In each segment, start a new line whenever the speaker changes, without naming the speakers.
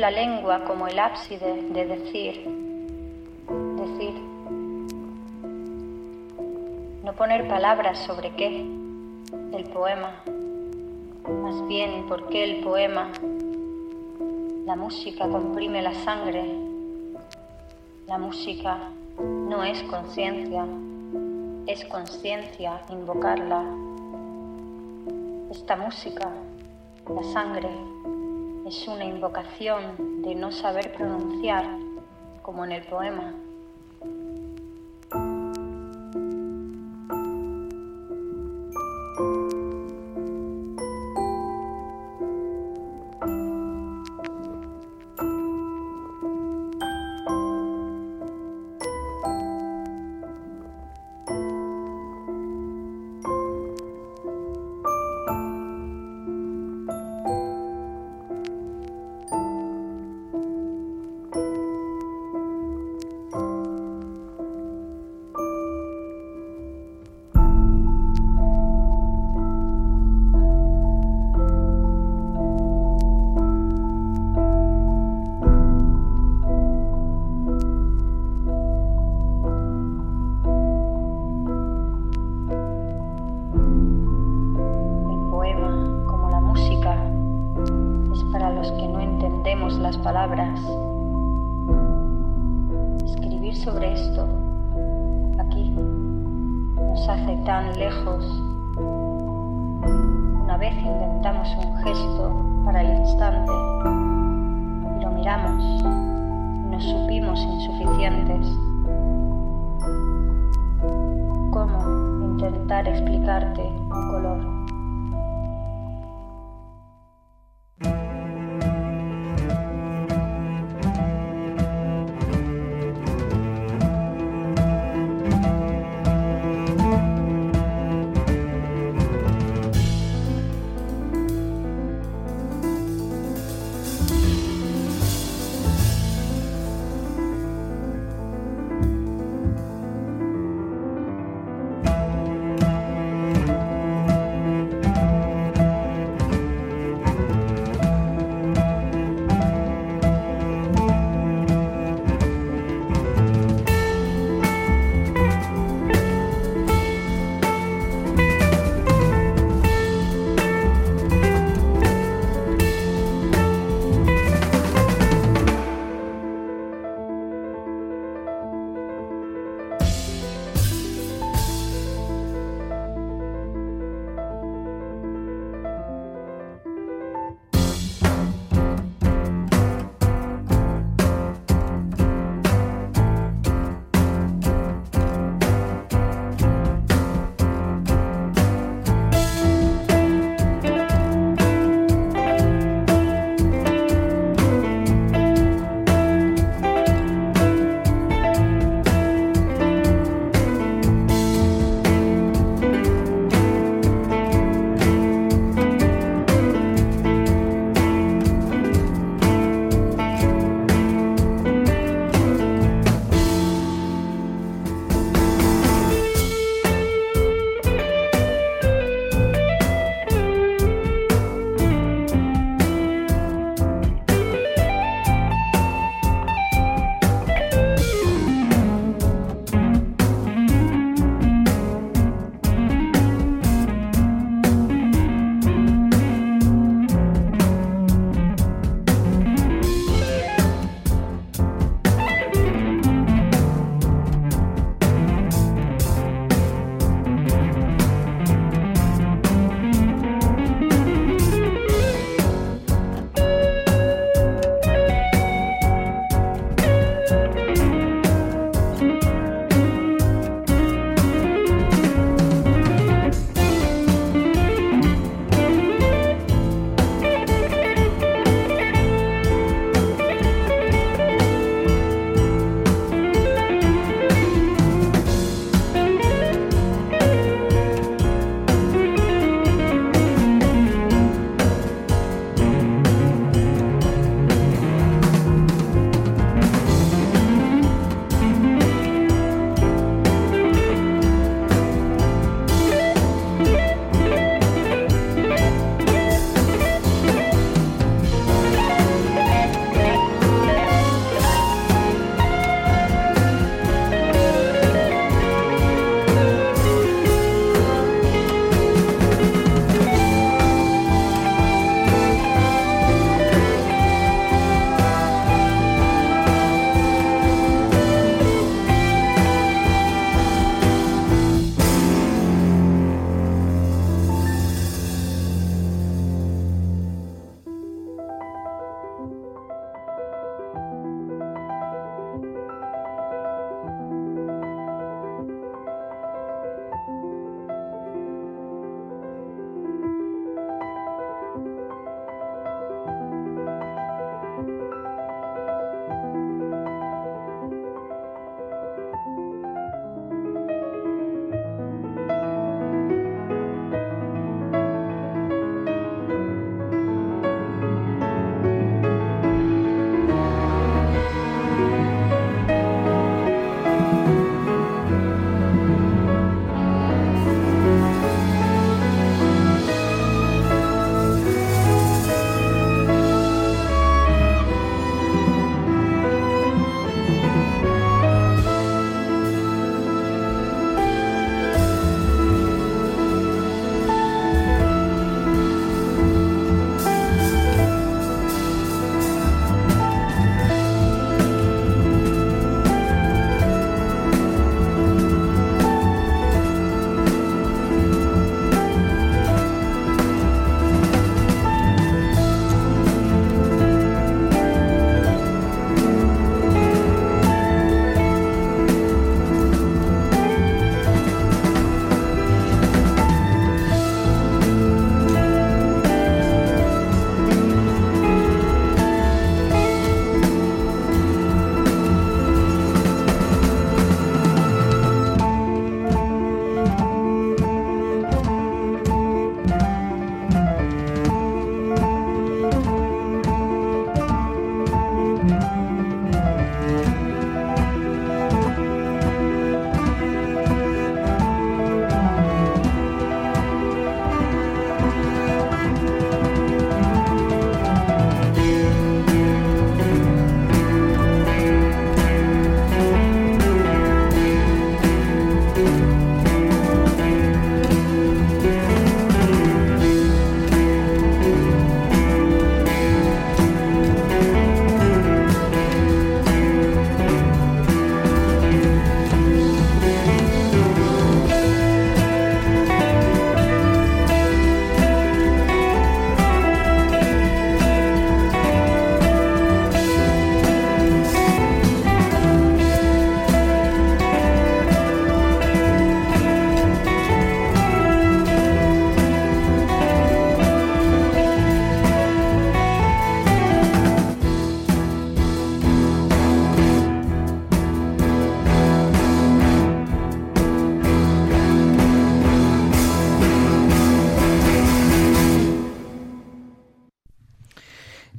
La lengua como el ábside de decir, decir, no poner palabras sobre qué, el poema, más bien por qué el poema, la música comprime la sangre, la música no es conciencia, es conciencia invocarla. Esta música, la sangre, es una invocación de no saber pronunciar, como en el poema.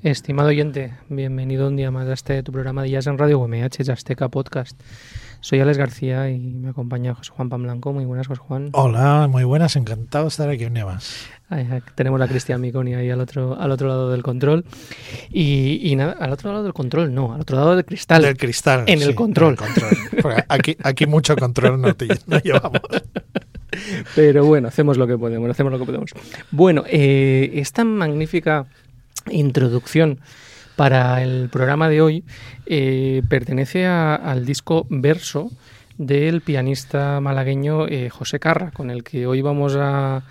Estimado oyente, bienvenido un día más a este tu programa de Jazz en Radio UMH, Azteca Podcast. Soy Alex García y me acompaña José Juan Pamblanco. Muy buenas, José Juan.
Hola, muy buenas, encantado de estar aquí un día más.
tenemos a Cristian Miconi ahí al otro, al otro lado del control. Y, nada, al otro lado del control, no, al otro lado del cristal.
Del cristal.
En el control.
aquí, aquí mucho control no, no llevamos.
Pero bueno, hacemos lo que podemos, hacemos lo que podemos. Bueno, eh, esta magnífica introducción para el programa de hoy eh, pertenece al disco Verso del pianista malagueño eh, José Carra, con el que hoy vamos a,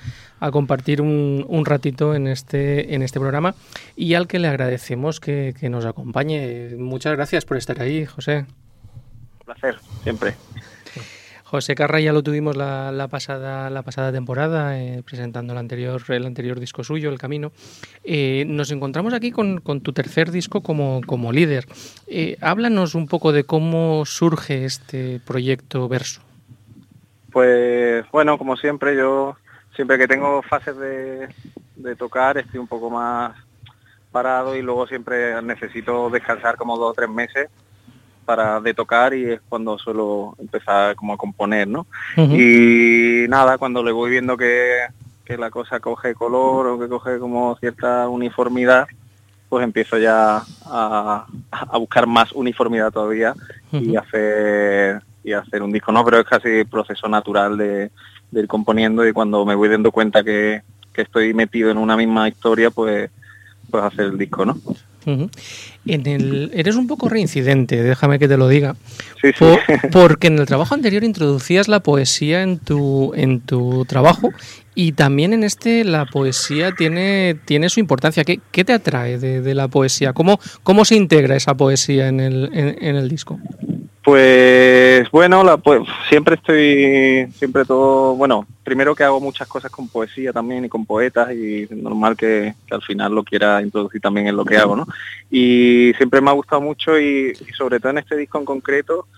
compartir un, ratito en este, en este programa y al que le agradecemos que, que nos acompañe. Muchas gracias por estar ahí, José.
Un placer, siempre.
José Carra ya lo tuvimos la, pasada, la pasada temporada, eh, presentando el anterior, el anterior disco suyo, El Camino. Eh, nos encontramos aquí con, tu tercer disco como, como líder. Eh, háblanos un poco de cómo surge este proyecto Verso.
Pues bueno, como siempre, yo siempre que tengo fases de, de tocar estoy un poco más parado y luego siempre necesito descansar como dos o tres meses para de tocar y es cuando suelo empezar como a componer, ¿no? Y nada, cuando le voy viendo que, la cosa coge color o que coge como cierta uniformidad, pues empiezo ya a, buscar más uniformidad todavía y hacer y hacer un disco, ¿no? Pero es casi proceso natural de, ir componiendo y cuando me voy dando cuenta que, que estoy metido en una misma historia, pues pues hacer el disco, ¿no?
En el, eres un poco reincidente, déjame que te lo diga.
Sí, sí.
porque en el trabajo anterior introducías la poesía en tu, en tu trabajo y también en este la poesía tiene, tiene su importancia. ¿Qué, qué te atrae de, la poesía? ¿Cómo, ¿Cómo se integra esa poesía en el, en el disco?
Pues bueno, la, pues, siempre estoy, siempre todo, bueno, primero que hago muchas cosas con poesía también y con poetas y es normal que, al final lo quiera introducir también en lo que hago, ¿no? Y siempre me ha gustado mucho y, sobre todo en este disco en concreto,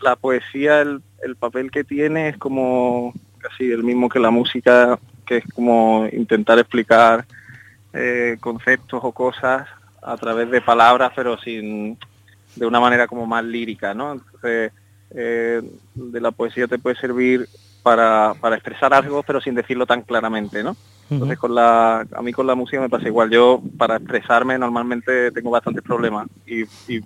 la poesía, el, papel que tiene es como casi el mismo que la música, que es como intentar explicar eh, conceptos o cosas a través de palabras, pero sin de una manera como más lírica, ¿no? Entonces, eh, de la poesía te puede servir para, para, expresar algo, pero sin decirlo tan claramente, ¿no? Entonces, con la, a mí con la música me pasa igual. Yo, para expresarme, normalmente tengo bastantes problemas y, y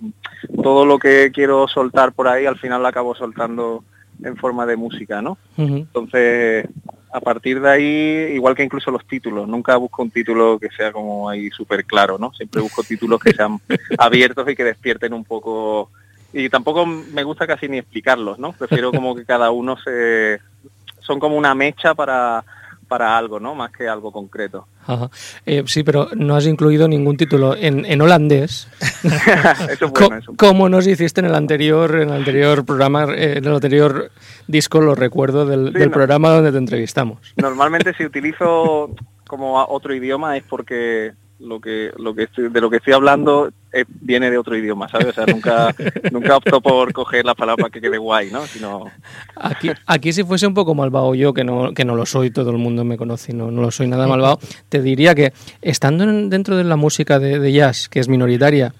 todo lo que quiero soltar por ahí, al final lo acabo soltando en forma de música, ¿no? Entonces, a partir de ahí, igual que incluso los títulos, nunca busco un título que sea como ahí súper claro, ¿no? Siempre busco títulos que sean abiertos y que despierten un poco... Y tampoco me gusta casi ni explicarlos, ¿no? Prefiero como que cada uno se... Son como una mecha para, para algo, ¿no? Más que algo concreto.
Eh, sí, pero no has incluido ningún título en, holandés.
eso es bueno, eso.
Como nos hiciste en el anterior, en el anterior programa, eh, en el anterior disco, lo recuerdo del, programa donde te entrevistamos.
Normalmente si utilizo como otro idioma es porque lo que lo que estoy, de lo que estoy hablando eh, viene de otro idioma, ¿sabes? O sea, nunca nunca opto por coger la palabra que quede guay, ¿no? Sino...
Aquí, aquí si fuese un poco malvado yo, que no, que no lo soy, todo el mundo me conoce, no, no lo soy nada malvado, te diría que estando dentro de la música de jazz, que es minoritaria,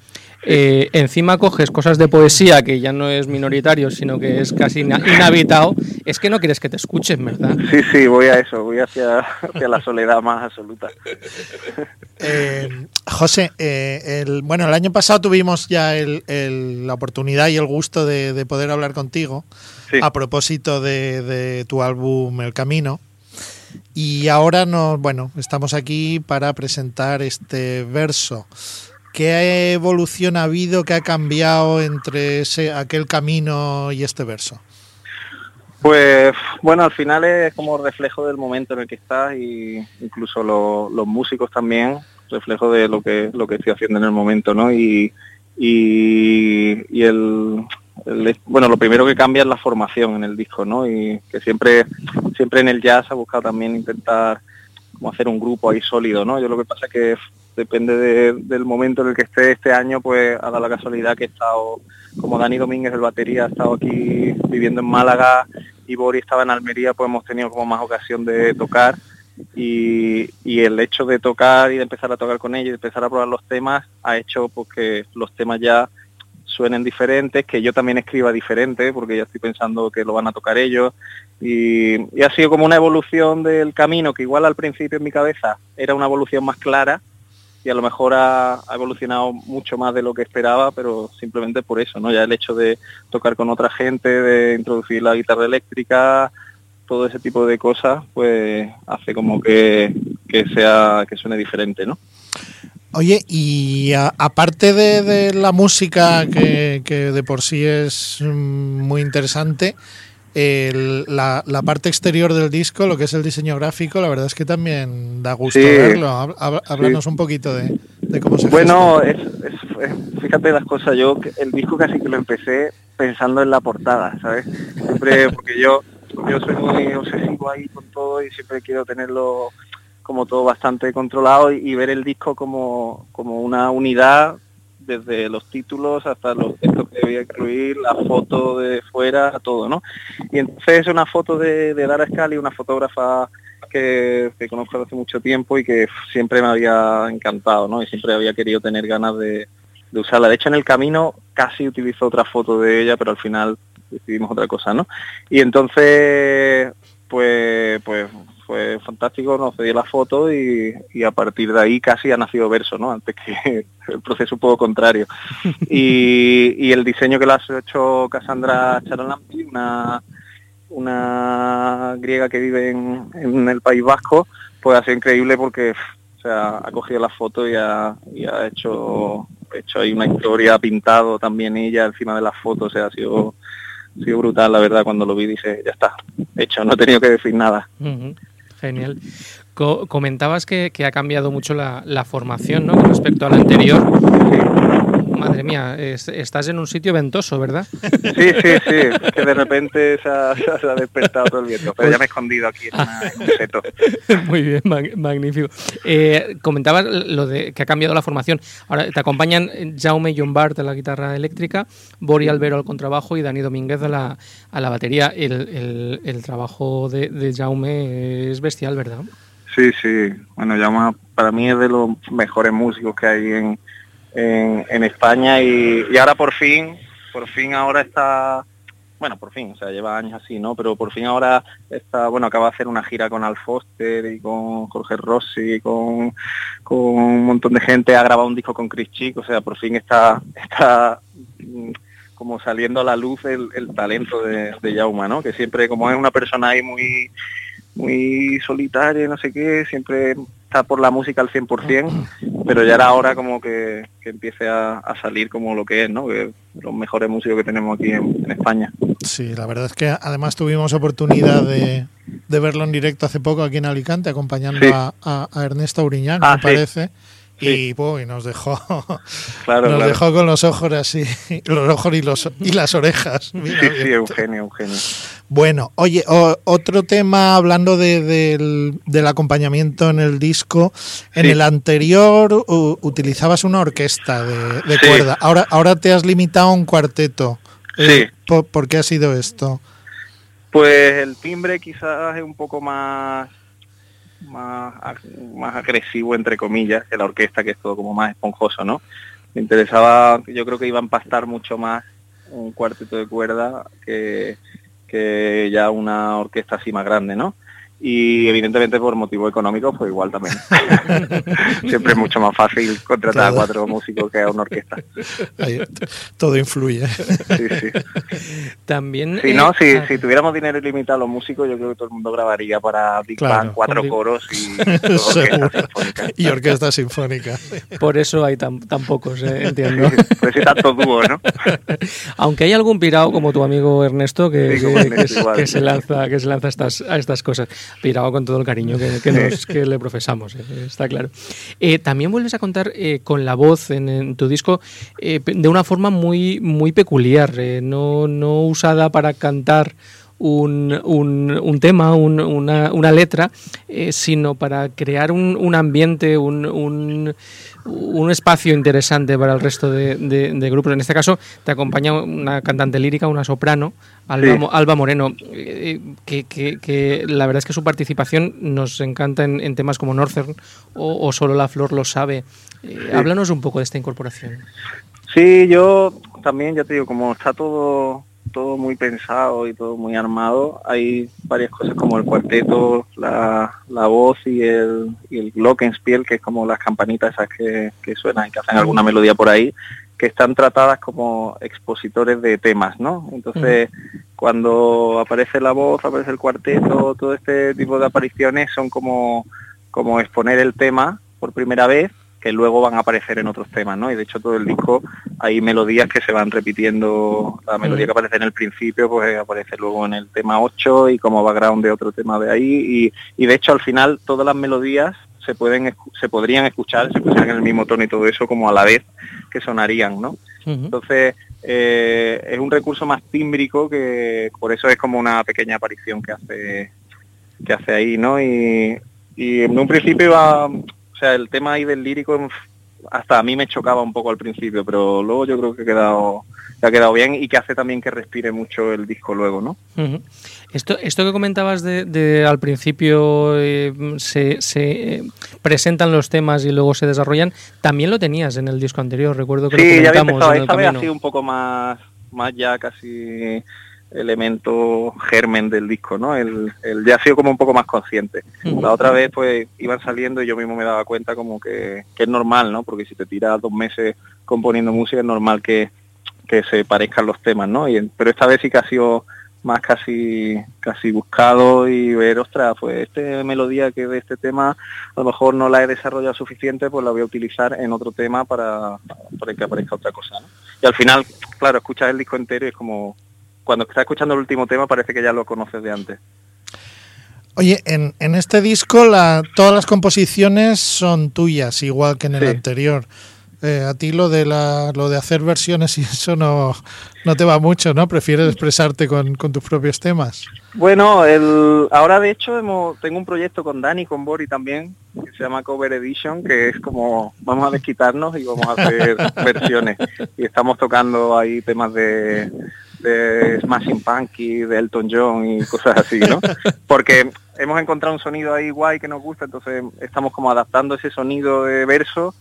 eh, encima coges cosas de poesía que ya no es minoritario, sino que es casi inhabitado, es que no quieres que te escuchen, ¿verdad?
Sí, sí, voy a eso, voy hacia, hacia la soledad más absoluta.
Eh, José, eh, el, bueno, el año pasado tuvimos ya la oportunidad y el gusto de, poder hablar contigo a propósito de, de tu álbum El Camino. Y ahora nos, bueno, estamos aquí para presentar este verso. ¿Qué evolución ha habido, qué ha cambiado entre ese, aquel camino y este verso?
Pues bueno, al final es como reflejo del momento en el que estás y incluso los músicos también, reflejo de lo que lo que estoy haciendo en el momento, ¿no? Y, y, el, bueno, lo primero que cambia es la formación en el disco, ¿no? Y que siempre siempre en el jazz ha buscado también intentar como hacer un grupo ahí sólido, ¿no? Yo lo que pasa es que depende del momento en el que esté este año, pues ha dado la casualidad que he estado, como Dani Domínguez, el batería, ha estado aquí viviendo en Málaga y Boris estaba en Almería, pues hemos tenido como más ocasión de tocar y, el hecho de tocar y de empezar a tocar con ellos y de empezar a probar los temas ha hecho pues, que los temas ya suenen diferentes, que yo también escriba diferente, porque ya estoy pensando que lo van a tocar ellos. Y, ha sido como una evolución del camino, que igual al principio en mi cabeza era una evolución más clara y a lo mejor ha, evolucionado mucho más de lo que esperaba, pero simplemente por eso, ¿no? Ya el hecho de tocar con otra gente, de introducir la guitarra eléctrica, todo ese tipo de cosas, pues hace como que, que sea, que suene diferente, ¿no?
Oye, y aparte de, de, la música, que, que, de por sí es muy interesante, el, la, la, parte exterior del disco, lo que es el diseño gráfico, la verdad es que también da gusto sí, verlo. Háblanos sí. un poquito de, de, cómo se
Bueno, es, es, es, fíjate las cosas, yo el disco casi que lo empecé pensando en la portada, ¿sabes? Siempre, porque yo, yo soy muy obsesivo ahí con todo y siempre quiero tenerlo como todo bastante controlado y, y, ver el disco como, como una unidad desde los títulos hasta los textos que debía incluir, la foto de fuera, todo, ¿no? Y entonces es una foto de, de Dara Scali, una fotógrafa que, que, conozco desde hace mucho tiempo y que siempre me había encantado, ¿no? Y siempre había querido tener ganas de, de usarla. De hecho, en el camino casi utilizo otra foto de ella, pero al final decidimos otra cosa, ¿no? Y entonces, pues, pues fue fantástico, nos cedió la foto y, y, a partir de ahí casi ha nacido verso, ¿no? Antes que el proceso un poco contrario. Y, y el diseño que lo ha hecho Cassandra Charalampi, una, una griega que vive en, en, el País Vasco, pues ha sido increíble porque o sea, ha cogido la foto y ha, y ha hecho, hecho ahí una historia, ha pintado también ella encima de la foto, o sea, ha sido ha sido brutal, la verdad, cuando lo vi, dice, ya está, hecho, no he tenido que decir nada.
Uh -huh. Genial. Co comentabas que, ha cambiado mucho la, la formación ¿no? con respecto a la anterior. Madre mía, es, estás en un sitio ventoso, ¿verdad?
Sí, sí, sí, que de repente se ha, se ha despertado todo el viento, pero pues... ya me he escondido aquí en, una, en un seto.
Muy bien, mag magnífico. Eh, comentabas lo de que ha cambiado la formación. Ahora te acompañan Jaume Jombart a la guitarra eléctrica, Bori Albero al contrabajo y Dani Domínguez a la, a la batería. El, el, el trabajo de, de Jaume es bestial, ¿verdad?
Sí, sí. Bueno, Jaume para mí es de los mejores músicos que hay en en, España y, ahora por fin, por fin ahora está, bueno, por fin, o sea, lleva años así, ¿no? Pero por fin ahora está, bueno, acaba de hacer una gira con Al Foster y con Jorge Rossi y con, un montón de gente, ha grabado un disco con Chris Chick, o sea, por fin está, está mm, como saliendo a la luz el, talento de, de Jauma, ¿no? Que siempre, como es una persona ahí muy muy solitaria, no sé qué, siempre está por la música al 100%, pero ya era hora como que, que empiece a, a, salir como lo que es, ¿no? Que los mejores músicos que tenemos aquí en, en, España.
Sí, la verdad es que además tuvimos oportunidad de, de verlo en directo hace poco aquí en Alicante, acompañando sí. a, a, a, Ernesto Uriñán, ah, me sí. parece. Sí. Y, pues, y, nos dejó
claro,
nos
claro.
dejó con los ojos así los ojos y los y las orejas
sí sí Eugenio Eugenio
bueno oye o, otro tema hablando de, de, del, del, acompañamiento en el disco en sí. el anterior u, utilizabas una orquesta de, de sí. cuerda ahora ahora te has limitado a un cuarteto
eh,
¿por, ¿por qué ha sido esto?
pues el timbre quizás es un poco más más, más agresivo, entre comillas, que la orquesta, que es todo como más esponjoso, ¿no? Me interesaba, yo creo que iba a empastar mucho más un cuarteto de cuerda que, que ya una orquesta así más grande, ¿no? Y evidentemente por motivo económico pues igual también. Siempre es mucho más fácil contratar todo. a cuatro músicos que a una orquesta.
Ahí, todo influye.
Sí, sí.
también
si no si, ah, si, tuviéramos dinero ilimitado a los músicos yo creo que todo el mundo grabaría para Big claro, Bang cuatro coros y
orquesta y orquesta sinfónica.
Por eso hay tan, tan pocos ¿eh? entiendo.
Pues sí tanto dúo ¿no?
aunque hay algún pirado como tu amigo Ernesto que, sí, que, Ernesto, que, que se lanza que se lanza a estas, a estas cosas pirado con todo el cariño que, que, nos, que le profesamos, eh, está claro. Eh, también vuelves a contar eh, con la voz en, en tu disco de una forma muy, muy peculiar, no, no usada para cantar un, un, un tema, un, una, una, letra, eh, sino para crear un, un ambiente, un, un, espacio interesante para el resto de, de, de, grupos. En este caso te acompaña una cantante lírica, una soprano, Alba, sí. Alba Moreno. eh, que, la verdad es que su participación nos encanta en, temas como Northern o, Solo la Flor lo sabe. Eh, háblanos un poco de esta incorporación.
Sí, yo también, ya te digo, como está todo todo muy pensado y todo muy armado. Hay varias cosas como el cuarteto, la, voz y el, y el glockenspiel, que es como las campanitas esas que, que suenan y que hacen alguna melodía por ahí, que están tratadas como expositores de temas, ¿no? Entonces, cuando aparece la voz, aparece el cuarteto, todo este tipo de apariciones son como, como exponer el tema por primera vez que luego van a aparecer en otros temas, ¿no? Y de hecho todo el disco hay melodías que se van repitiendo, la melodía que aparece en el principio pues aparece luego en el tema 8 y como background de otro tema de ahí y, de hecho al final todas las melodías se pueden se podrían escuchar, se escuchan en el mismo tono y todo eso como a la vez que sonarían, ¿no? Entonces eh, es un recurso más tímbrico que por eso es como una pequeña aparición que hace que hace ahí, ¿no? Y, y en un principio iba o sea, el tema ahí del lírico hasta a mí me chocaba un poco al principio, pero luego yo creo que ha quedado, ha quedado bien y que hace también que respire mucho el disco luego, ¿no?
Esto, esto que comentabas de, al principio eh, se, eh, presentan los temas y luego se desarrollan, también lo tenías en el disco anterior, recuerdo que
lo comentamos ya esta vez ha sido un poco más, más ya casi elemento germen del disco, ¿no? El, el ya ha sido como un poco más consciente. La otra vez pues iban saliendo y yo mismo me daba cuenta como que, es normal, ¿no? Porque si te tiras dos meses componiendo música es normal que, que se parezcan los temas, ¿no? Y, pero esta vez sí que ha sido más casi casi buscado y ver, ostras, pues esta melodía que de este tema a lo mejor no la he desarrollado suficiente, pues la voy a utilizar en otro tema para, para que aparezca otra cosa, ¿no? Y al final, claro, escuchas el disco entero y es como cuando estás escuchando el último tema parece que ya lo conoces de antes.
Oye, en, este disco la, todas las composiciones son tuyas, igual que en el anterior. Eh, a ti lo de la, lo de hacer versiones y eso no, no te va mucho, ¿no? Prefieres expresarte con, tus propios temas.
Bueno, el, ahora de hecho tengo un proyecto con Dani, con Bori también, que se llama Cover Edition, que es como vamos a desquitarnos y vamos a hacer versiones. Y estamos tocando ahí temas de, de Smashing Punky, de Elton John y cosas así, ¿no? Porque hemos encontrado un sonido ahí guay que nos gusta, entonces estamos como adaptando ese sonido de verso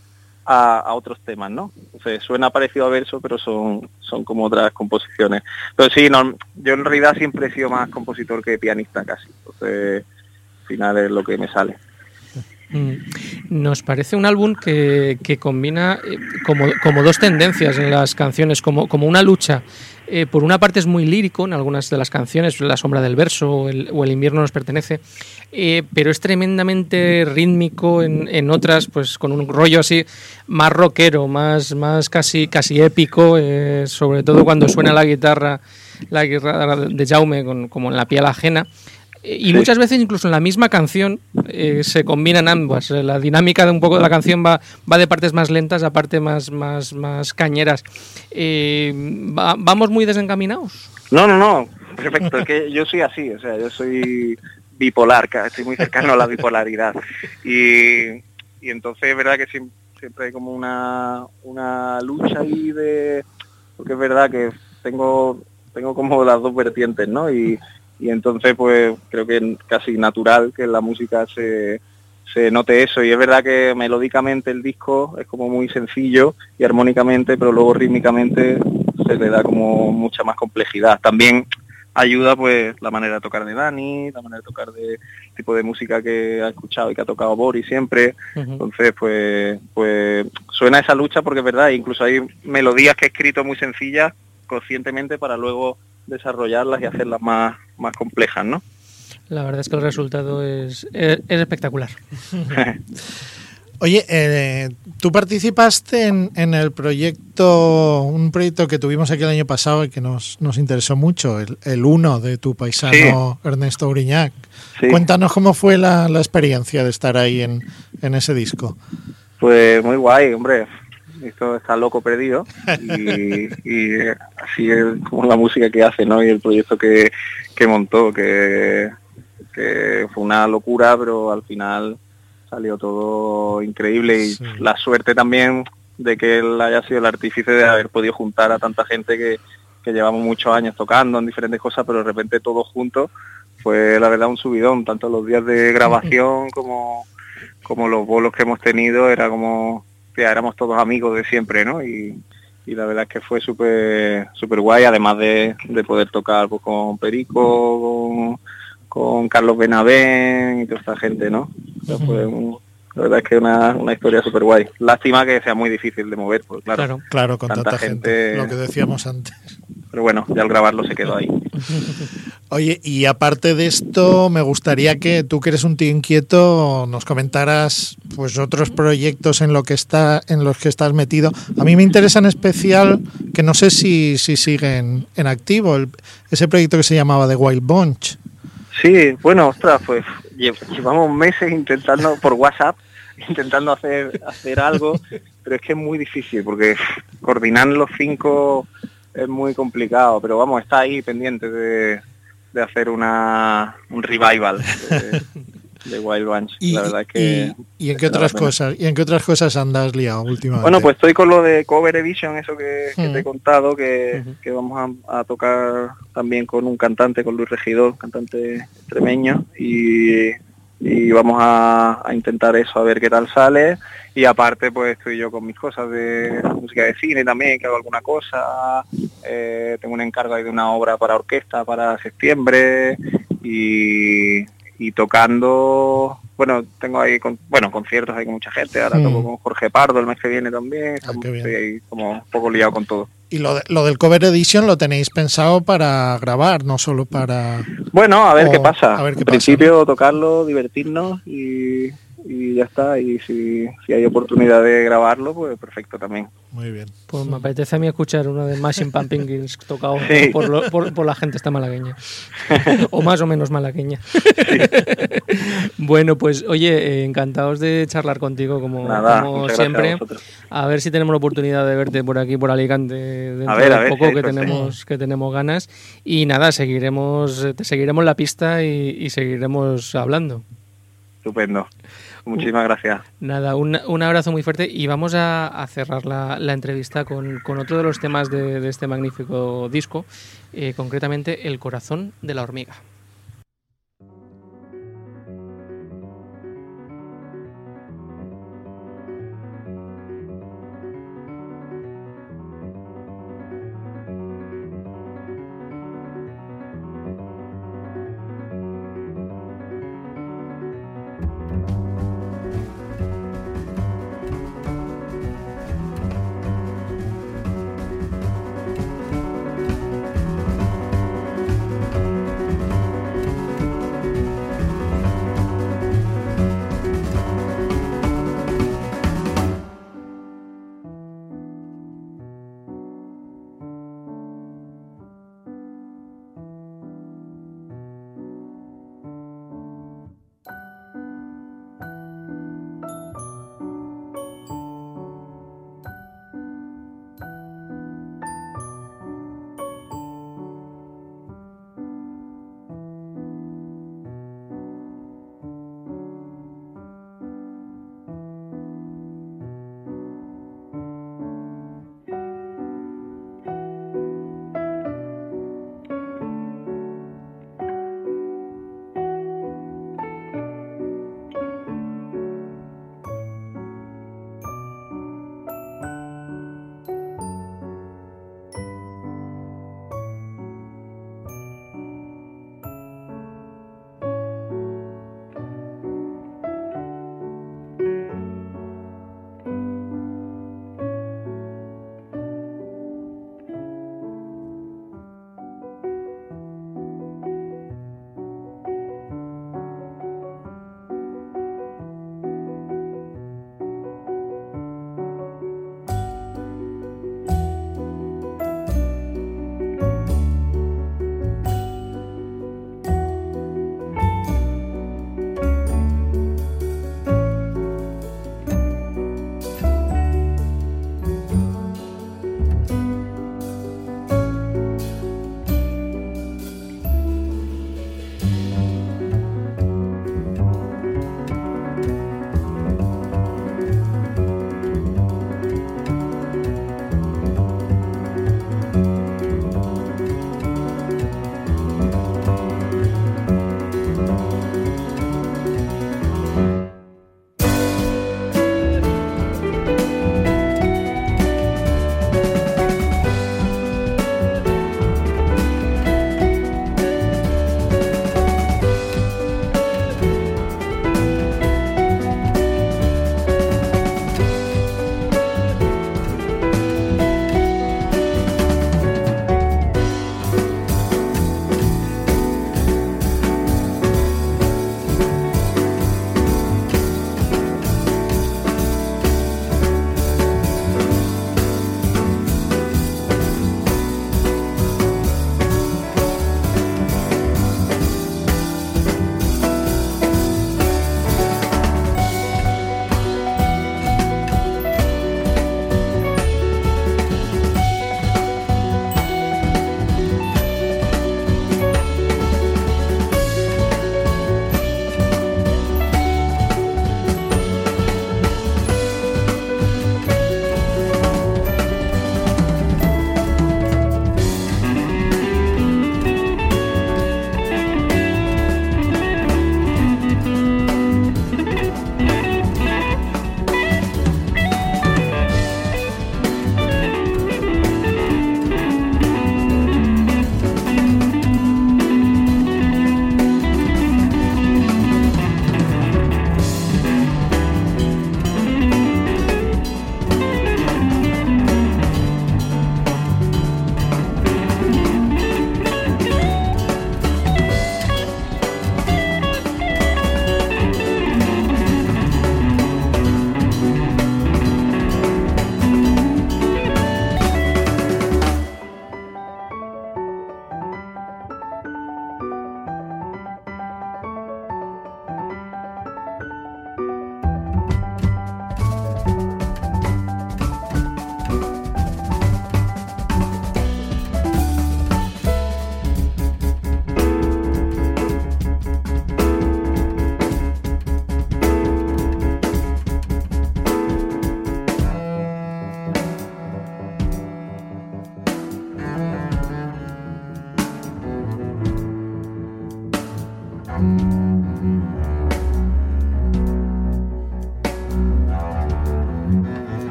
a, otros temas, ¿no? Entonces suena parecido a verso, pero son, son como otras composiciones. Pero sí, no, yo en realidad siempre he sido más compositor que pianista casi, entonces al final es lo que me sale.
Mm. Nos parece un álbum que, combina eh, como, dos tendencias en las canciones, como, como una lucha eh, por una parte es muy lírico en algunas de las canciones, La sombra del verso o El, invierno nos pertenece, eh, pero es tremendamente rítmico en, otras, pues con un rollo así más rockero, más, más casi, casi épico, sobre todo cuando suena la guitarra, la guitarra de Jaume como en la piel ajena. Y muchas veces incluso en la misma canción eh, se combinan ambas. La dinámica de un poco de la canción va, va de partes más lentas a partes más, más, más cañeras. Eh, ¿Vamos muy desencaminados?
No, no, no. Perfecto. Es que yo soy así. O sea, yo soy bipolar. Estoy muy cercano a la bipolaridad. Y, y entonces es verdad que siempre, hay como una, una lucha ahí de... Porque es verdad que tengo, tengo como las dos vertientes, ¿no? Y y entonces pues creo que es casi natural que en la música se, se note eso. Y es verdad que melódicamente el disco es como muy sencillo y armónicamente pero luego rítmicamente se le da como mucha más complejidad. También ayuda pues la manera de tocar de Dani la manera de tocar de tipo de música que ha escuchado y que ha tocado Boris siempre. Entonces pues pues suena esa lucha porque es verdad incluso hay melodías que he escrito muy sencillas conscientemente para luego desarrollarlas y hacerlas más, más complejas, ¿no?
La verdad es que el resultado es, es, espectacular.
Oye, eh, tú participaste en, en, el proyecto, un proyecto que tuvimos aquí el año pasado y que nos, nos interesó mucho, el, el uno de tu paisano Ernesto Uriñac. Cuéntanos cómo fue la, la, experiencia de estar ahí en, en ese disco.
Pues muy guay, hombre esto está loco perdido. Y, así es como la música que hace, ¿no? Y el proyecto que, montó, que, fue una locura, pero al final salió todo increíble. Y la suerte también de que él haya sido el artífice de haber podido juntar a tanta gente que, que llevamos muchos años tocando en diferentes cosas, pero de repente todos juntos fue la verdad un subidón, tanto los días de grabación como, como los bolos que hemos tenido, era como que éramos todos amigos de siempre, ¿no? Y, la verdad es que fue súper súper guay, además de, poder tocar pues, con Perico, con, Carlos Benavén y toda esta gente, ¿no? la verdad es que una, una historia súper guay. Lástima que sea muy difícil de mover, pues claro.
Claro, claro con tanta, gente, lo que decíamos antes.
Pero bueno, ya al grabarlo se quedó ahí.
Oye, y aparte de esto, me gustaría que tú que eres un tío inquieto nos comentaras pues otros proyectos en lo que está en los que estás metido. A mí me interesa en especial que no sé si, si siguen en activo ese proyecto que se llamaba The Wild Bunch.
Sí, bueno, ostras, pues llevamos meses intentando por WhatsApp intentando hacer hacer algo, pero es que es muy difícil porque coordinar los cinco es muy complicado, pero vamos, está ahí pendiente de, de hacer una, un revival de, Wild Bunch.
Y,
la verdad que
y, en qué otras cosas y en qué otras cosas andas liado últimamente.
Bueno, pues estoy con lo de Cover Edition, eso que, te he contado, que, que vamos a, tocar también con un cantante, con Luis Regidor, cantante extremeño, y y vamos a, intentar eso, a ver qué tal sale. Y aparte, pues estoy yo con mis cosas de música de cine también, que hago alguna cosa. Eh, tengo un encargo ahí de una obra para orquesta para septiembre y, y tocando bueno, tengo ahí con, bueno, conciertos ahí con mucha gente, ahora toco con Jorge Pardo el mes que viene también, ah, estoy ahí como un poco liado con todo.
Y lo, lo del cover edition lo tenéis pensado para grabar, no solo para...
Bueno, a ver qué pasa. A ver qué en principio tocarlo, divertirnos y y ya está. Y si, si hay oportunidad de grabarlo, pues perfecto también.
Muy bien.
Pues me apetece a mí escuchar uno de Machine Pumpkins tocado por, por, la gente esta malagueña. o más o menos malagueña. bueno, pues oye, eh, encantados de charlar contigo como, como siempre. A, ver si tenemos la oportunidad de verte por aquí, por Alicante, dentro de poco que, tenemos, que tenemos ganas. Y nada, seguiremos, te seguiremos la pista y, y seguiremos hablando.
Estupendo. Muchísimas gracias.
Nada, un, un, abrazo muy fuerte y vamos a, cerrar la, entrevista con, otro de los temas de, este magnífico disco, eh, concretamente El corazón de la hormiga.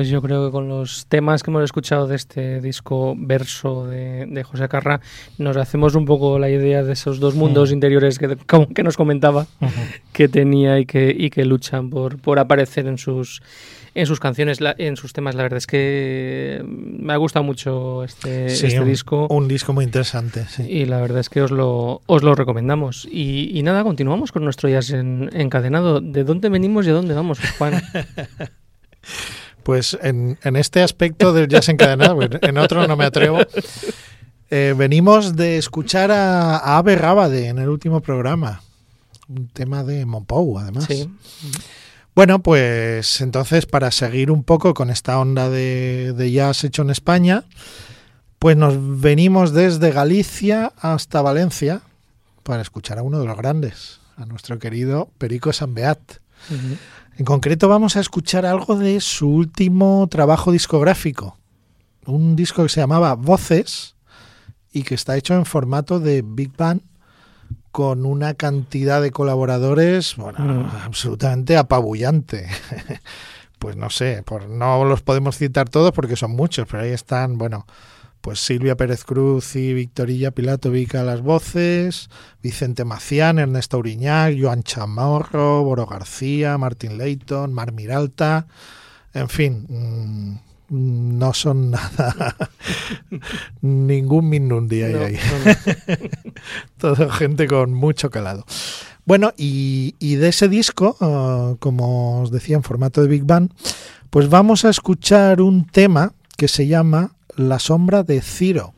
Pues yo creo que con los temas que hemos escuchado de este disco verso de, José Carra, nos hacemos un poco la idea de esos dos mundos interiores que, que nos comentaba que tenía y que, y que luchan por, por aparecer en sus en sus canciones, en sus temas. La verdad es que me ha gustado mucho este, este disco.
Un disco muy interesante,
Y la verdad es que os lo, os lo recomendamos. Y, nada, continuamos con nuestro jazz encadenado. ¿De dónde venimos y a dónde vamos, Juan?
Pues en, este aspecto del jazz encadenado, en otro no me atrevo. Eh, venimos de escuchar a, a Ave Rábade en el último programa. Un tema de Monpou, además. Bueno, pues entonces para seguir un poco con esta onda de, de jazz hecho en España, pues nos venimos desde Galicia hasta Valencia para escuchar a uno de los grandes, a nuestro querido Perico Sanbeat. En concreto vamos a escuchar algo de su último trabajo discográfico, un disco que se llamaba Voces y que está hecho en formato de Big Band con una cantidad de colaboradores bueno, mm. absolutamente apabullante. pues no sé, por, no los podemos citar todos porque son muchos, pero ahí están, bueno, pues Silvia Pérez Cruz y Victorilla Pilatovic a las voces, Vicente Macián, Ernesto Uriñac, Joan Chamorro, Boro García, Martín Leighton, Mar Miralta, en fin, mm, no son nada, ningún Minundi hay ahí. Todo gente con mucho calado. Bueno, y, de ese disco, ah, como os decía, en formato de Big Bang, pues vamos a escuchar un tema que se llama La sombra de Ciro.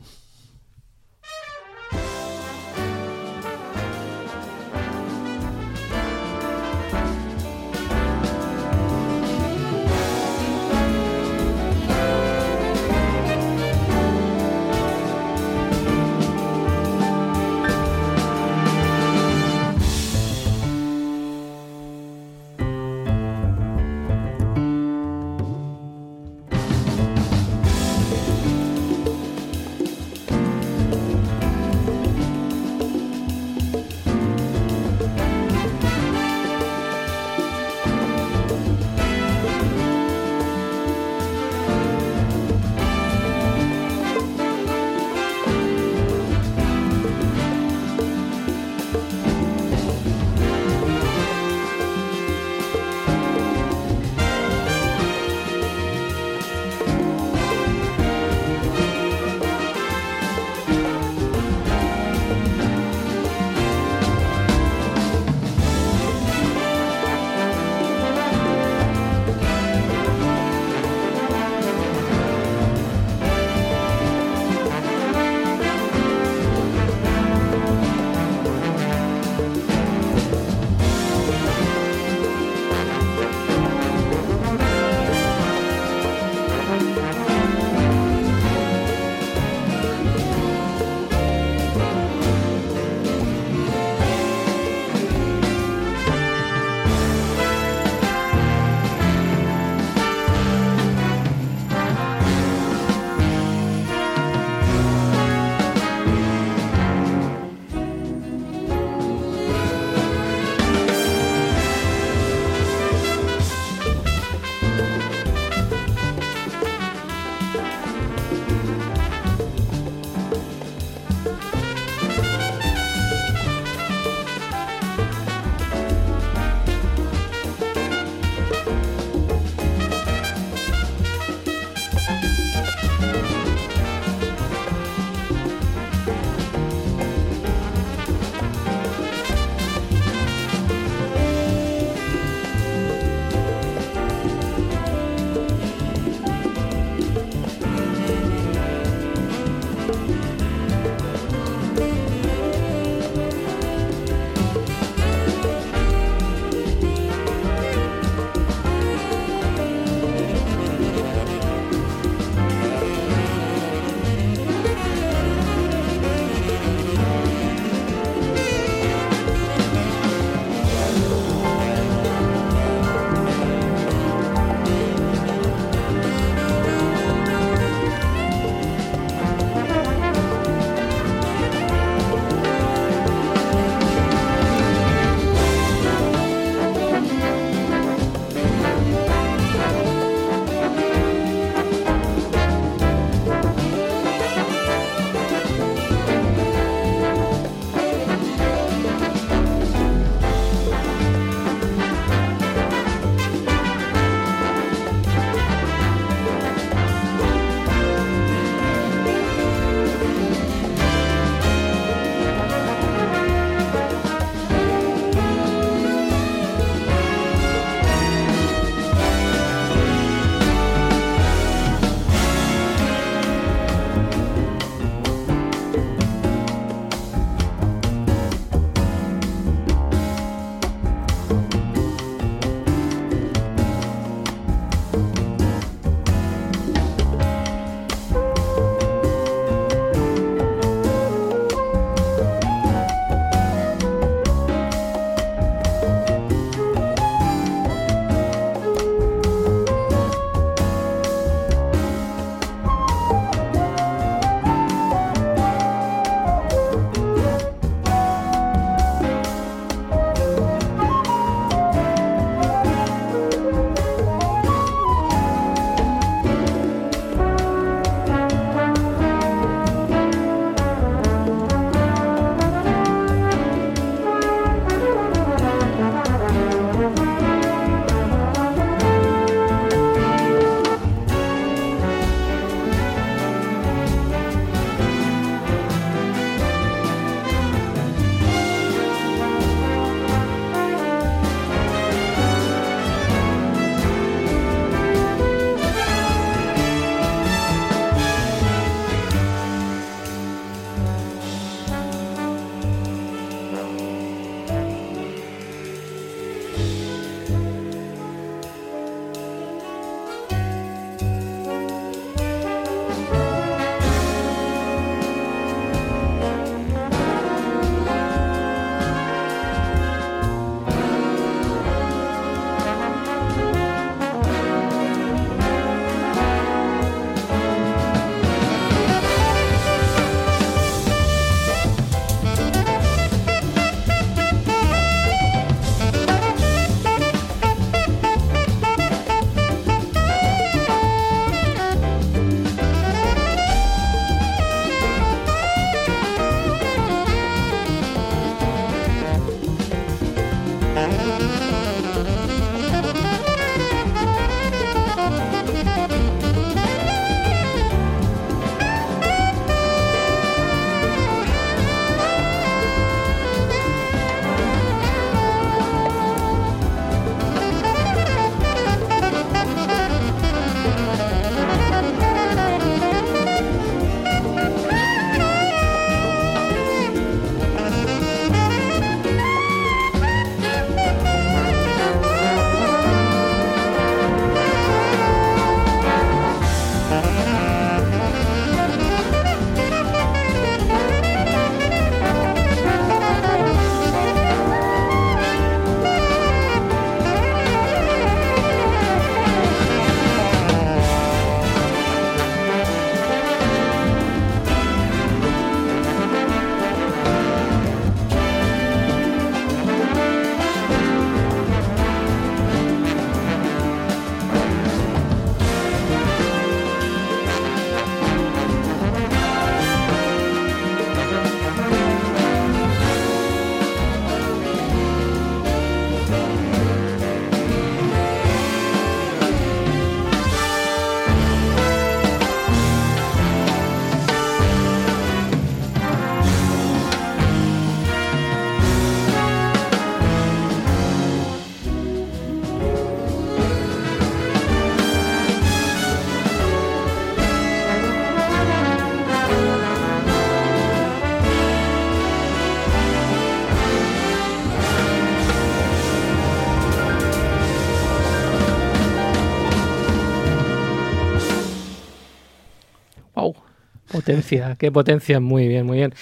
Potencia, qué potencia, muy bien, muy bien.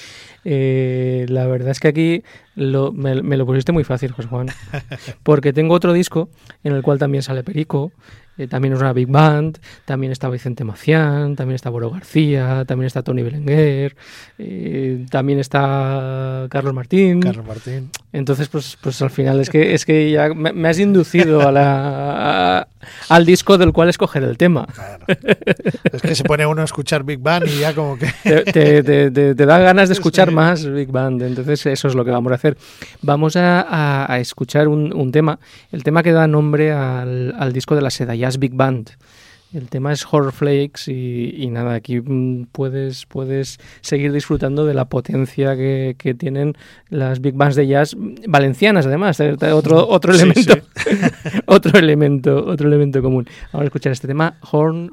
Eh, la verdad es que aquí me, lo pusiste muy fácil, José Juan, porque tengo otro disco en el cual también sale Perico, eh, también es una big band, también está Vicente Macián, también está Boro García, también está Tony Belenguer, eh, también está Carlos Martín.
Carlos Martín.
Entonces, pues, pues al final es que es que ya me, has inducido a la, al disco del cual escoger el tema.
Es que se pone uno a escuchar Big Band y ya como que...
Te, da ganas de escuchar más Big Band, entonces eso es lo que vamos a hacer. Vamos a, escuchar un, tema, el tema que da nombre al, al disco de la Seda Jazz Big Band. El tema es Horror Flakes y, nada, aquí mm, puedes, puedes seguir disfrutando de la potencia que, tienen las big bands de jazz valencianas, además, otro, otro elemento, otro elemento, otro elemento común. Vamos a escuchar este tema, Horn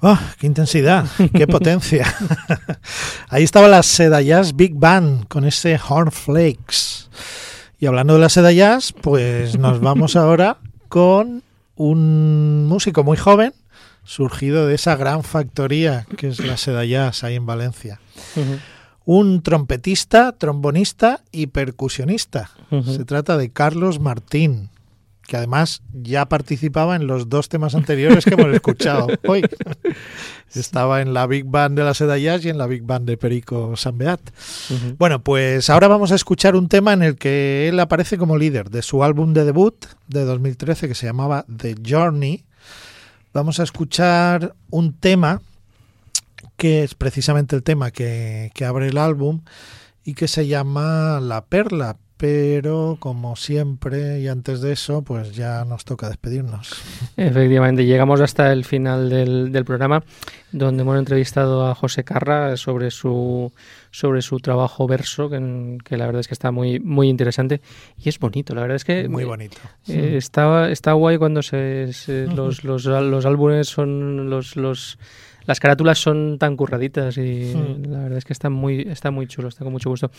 Oh, ¡Qué intensidad! ¡Qué potencia! Ahí estaba la Seda Jazz Big Band con ese Horn Flakes. Y hablando de la Seda Jazz, pues nos vamos ahora con un músico muy joven, surgido de esa gran factoría que es la Seda Jazz ahí en Valencia. Un trompetista, trombonista y percusionista. Se trata de Carlos Martín, que además ya participaba en los dos temas anteriores que hemos escuchado hoy. Estaba en la Big Band de la Seda Jazz y en la Big Band de Perico Sambeat. Bueno, pues ahora vamos a escuchar un tema en el que él aparece como líder de su álbum de debut de 2013 que se llamaba The Journey. Vamos a escuchar un tema que es precisamente el tema que, que abre el álbum y que se llama La Perla, pero como siempre y antes de eso, pues ya nos toca despedirnos.
Efectivamente, llegamos hasta el final del, del programa, donde hemos entrevistado a José Carra sobre su sobre su trabajo verso, que, que, la verdad es que está muy muy interesante y es bonito, la verdad es que
muy bonito.
Eh, está, está guay cuando se, se los, los, los álbumes son los los las carátulas son tan curraditas y hmm. la verdad es que está muy, está muy chulo, está con mucho gusto.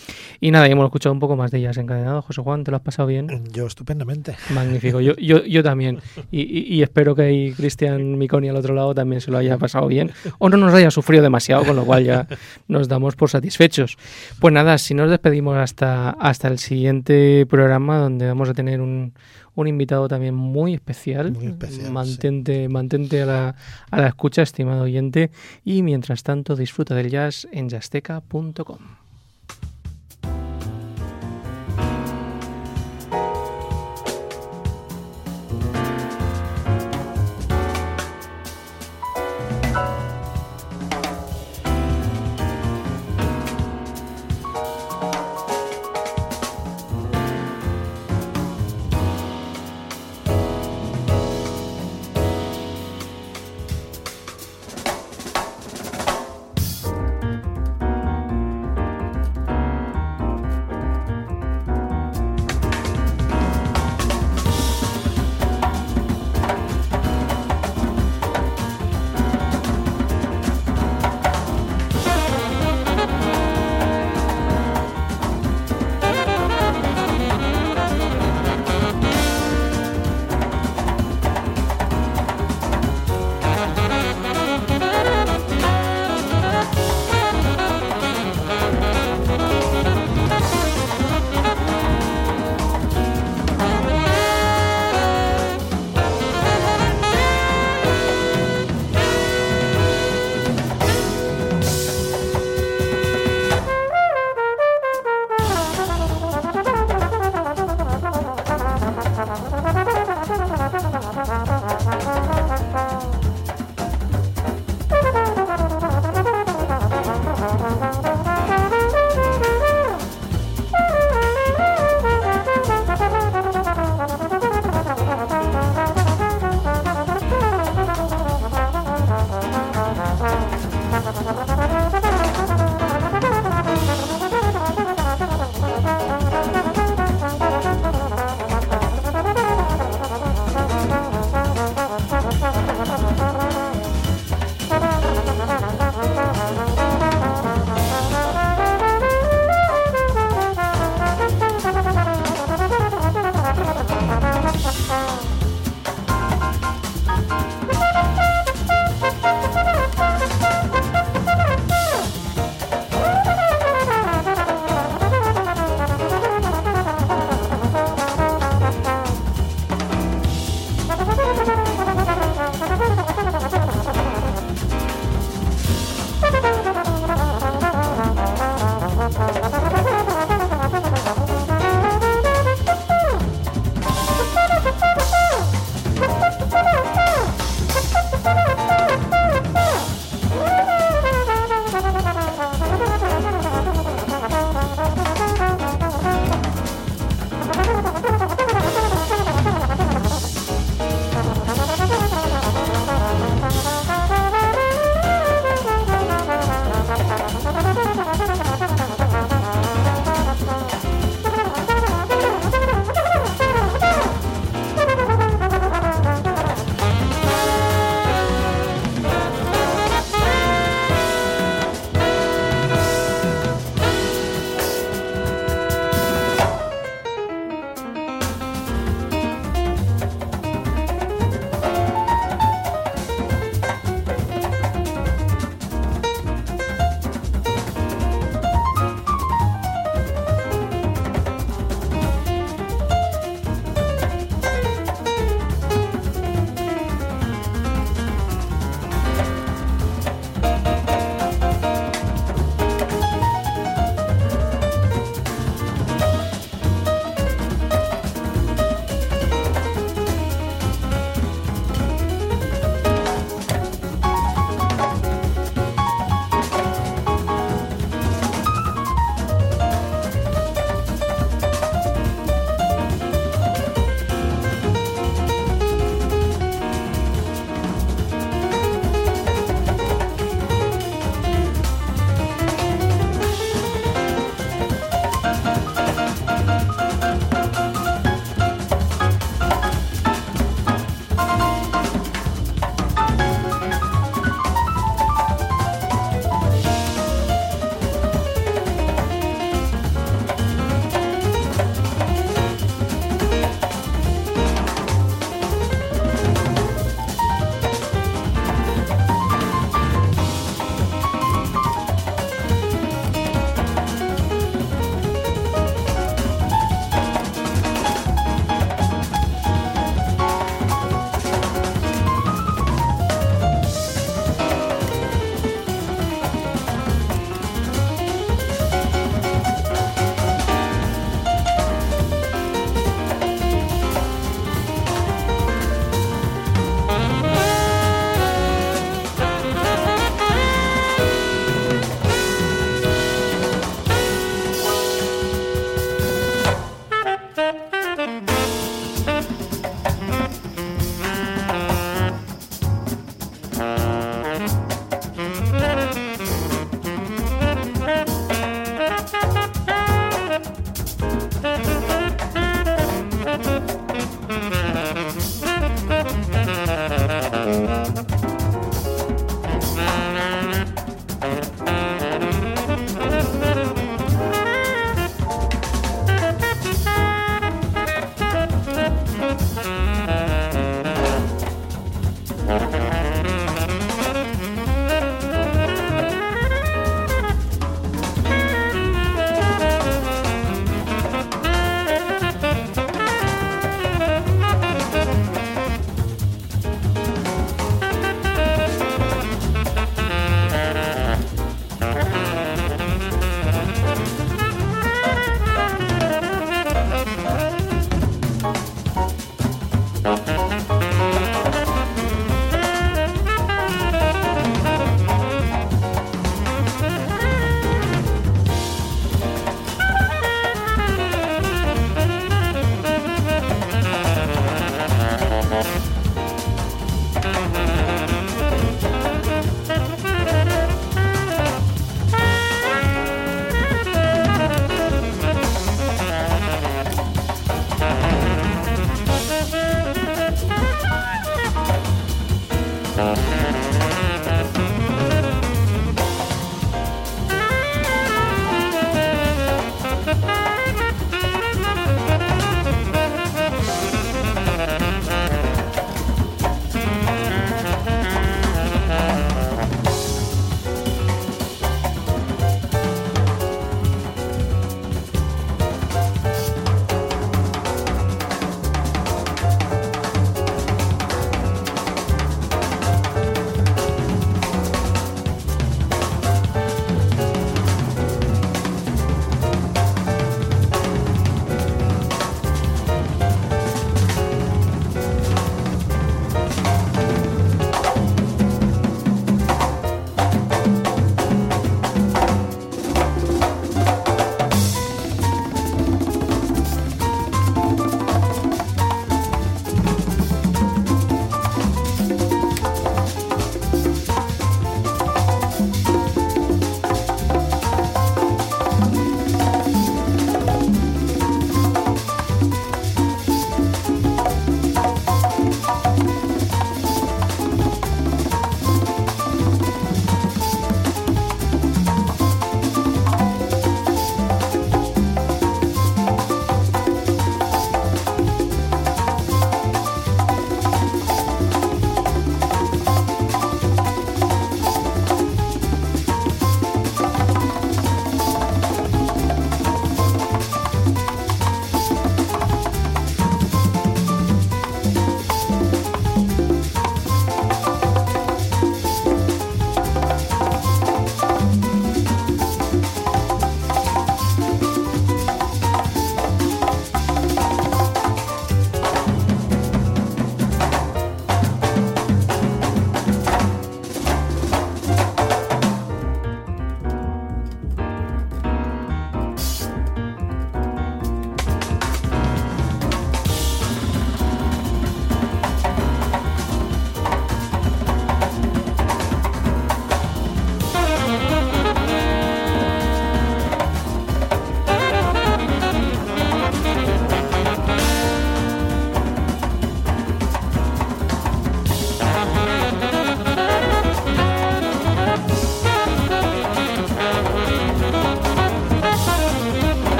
Y nada, hemos escuchado un poco más de ellas encadenado. José Juan, ¿te lo has pasado bien?
Yo estupendamente.
Magnífico, yo, yo, yo también. Y, y, espero que Cristian Miconi al otro lado también se lo haya pasado bien o no nos haya sufrido demasiado, con lo cual ya nos damos por satisfechos. Pues nada, si nos despedimos hasta, hasta el siguiente programa donde vamos a tener un un invitado también muy especial. mantente mantente a, la, a la escucha, estimado oyente. Y mientras tanto, disfruta del jazz en jazzteca.com.